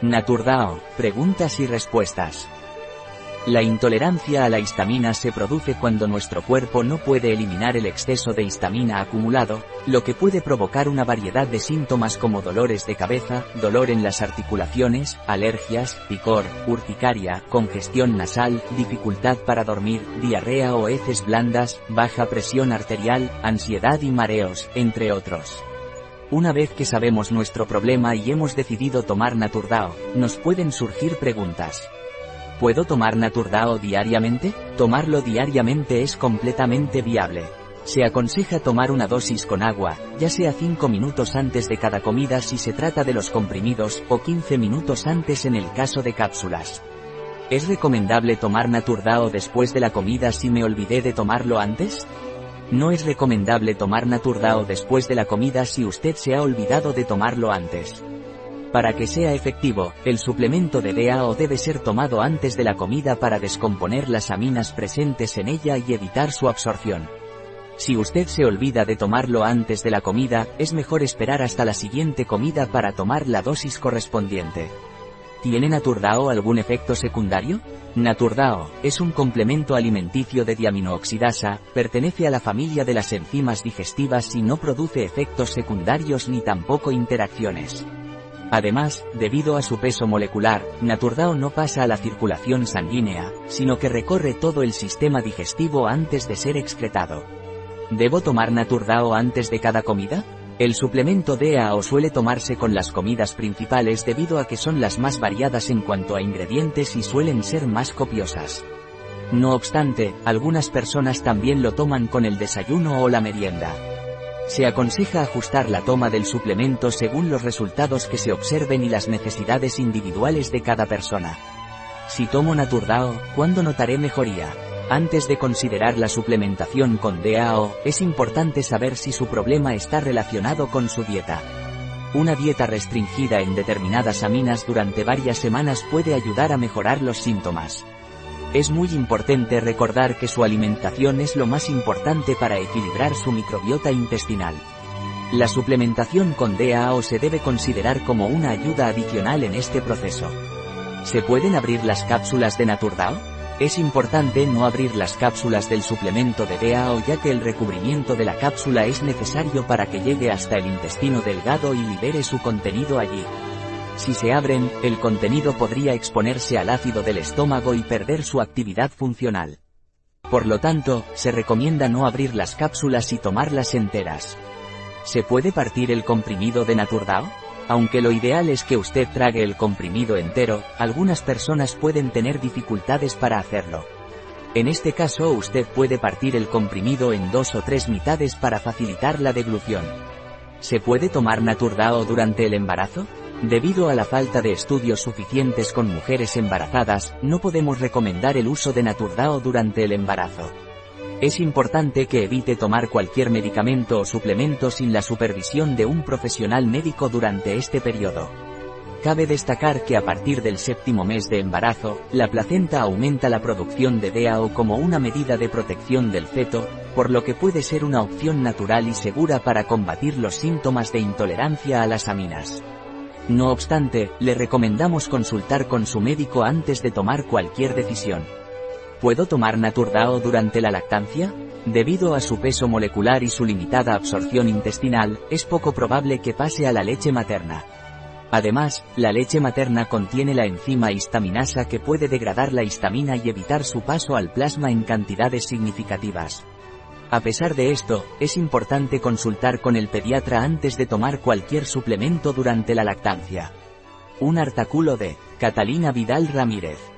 Naturdao, preguntas y respuestas. La intolerancia a la histamina se produce cuando nuestro cuerpo no puede eliminar el exceso de histamina acumulado, lo que puede provocar una variedad de síntomas como dolores de cabeza, dolor en las articulaciones, alergias, picor, urticaria, congestión nasal, dificultad para dormir, diarrea o heces blandas, baja presión arterial, ansiedad y mareos, entre otros. Una vez que sabemos nuestro problema y hemos decidido tomar Naturdao, nos pueden surgir preguntas. ¿Puedo tomar Naturdao diariamente? Tomarlo diariamente es completamente viable. Se aconseja tomar una dosis con agua, ya sea 5 minutos antes de cada comida si se trata de los comprimidos, o 15 minutos antes en el caso de cápsulas. ¿Es recomendable tomar Naturdao después de la comida si me olvidé de tomarlo antes? No es recomendable tomar Naturdao después de la comida si usted se ha olvidado de tomarlo antes. Para que sea efectivo, el suplemento de DAO debe ser tomado antes de la comida para descomponer las aminas presentes en ella y evitar su absorción. Si usted se olvida de tomarlo antes de la comida, es mejor esperar hasta la siguiente comida para tomar la dosis correspondiente. ¿Tiene Naturdao algún efecto secundario? Naturdao, es un complemento alimenticio de diaminooxidasa, pertenece a la familia de las enzimas digestivas y no produce efectos secundarios ni tampoco interacciones. Además, debido a su peso molecular, Naturdao no pasa a la circulación sanguínea, sino que recorre todo el sistema digestivo antes de ser excretado. ¿Debo tomar Naturdao antes de cada comida? El suplemento DAO suele tomarse con las comidas principales debido a que son las más variadas en cuanto a ingredientes y suelen ser más copiosas. No obstante, algunas personas también lo toman con el desayuno o la merienda. Se aconseja ajustar la toma del suplemento según los resultados que se observen y las necesidades individuales de cada persona. Si tomo Naturdao, ¿cuándo notaré mejoría? Antes de considerar la suplementación con DAO, es importante saber si su problema está relacionado con su dieta. Una dieta restringida en determinadas aminas durante varias semanas puede ayudar a mejorar los síntomas. Es muy importante recordar que su alimentación es lo más importante para equilibrar su microbiota intestinal. La suplementación con DAO se debe considerar como una ayuda adicional en este proceso. ¿Se pueden abrir las cápsulas de Naturdao? Es importante no abrir las cápsulas del suplemento de DAO ya que el recubrimiento de la cápsula es necesario para que llegue hasta el intestino delgado y libere su contenido allí. Si se abren, el contenido podría exponerse al ácido del estómago y perder su actividad funcional. Por lo tanto, se recomienda no abrir las cápsulas y tomarlas enteras. ¿Se puede partir el comprimido de Naturdao? Aunque lo ideal es que usted trague el comprimido entero, algunas personas pueden tener dificultades para hacerlo. En este caso usted puede partir el comprimido en dos o tres mitades para facilitar la deglución. ¿Se puede tomar Naturdao durante el embarazo? Debido a la falta de estudios suficientes con mujeres embarazadas, no podemos recomendar el uso de Naturdao durante el embarazo. Es importante que evite tomar cualquier medicamento o suplemento sin la supervisión de un profesional médico durante este periodo. Cabe destacar que a partir del séptimo mes de embarazo, la placenta aumenta la producción de DAO como una medida de protección del feto, por lo que puede ser una opción natural y segura para combatir los síntomas de intolerancia a las aminas. No obstante, le recomendamos consultar con su médico antes de tomar cualquier decisión. ¿Puedo tomar Naturdao durante la lactancia? Debido a su peso molecular y su limitada absorción intestinal, es poco probable que pase a la leche materna. Además, la leche materna contiene la enzima histaminasa que puede degradar la histamina y evitar su paso al plasma en cantidades significativas. A pesar de esto, es importante consultar con el pediatra antes de tomar cualquier suplemento durante la lactancia. Un artículo de Catalina Vidal Ramírez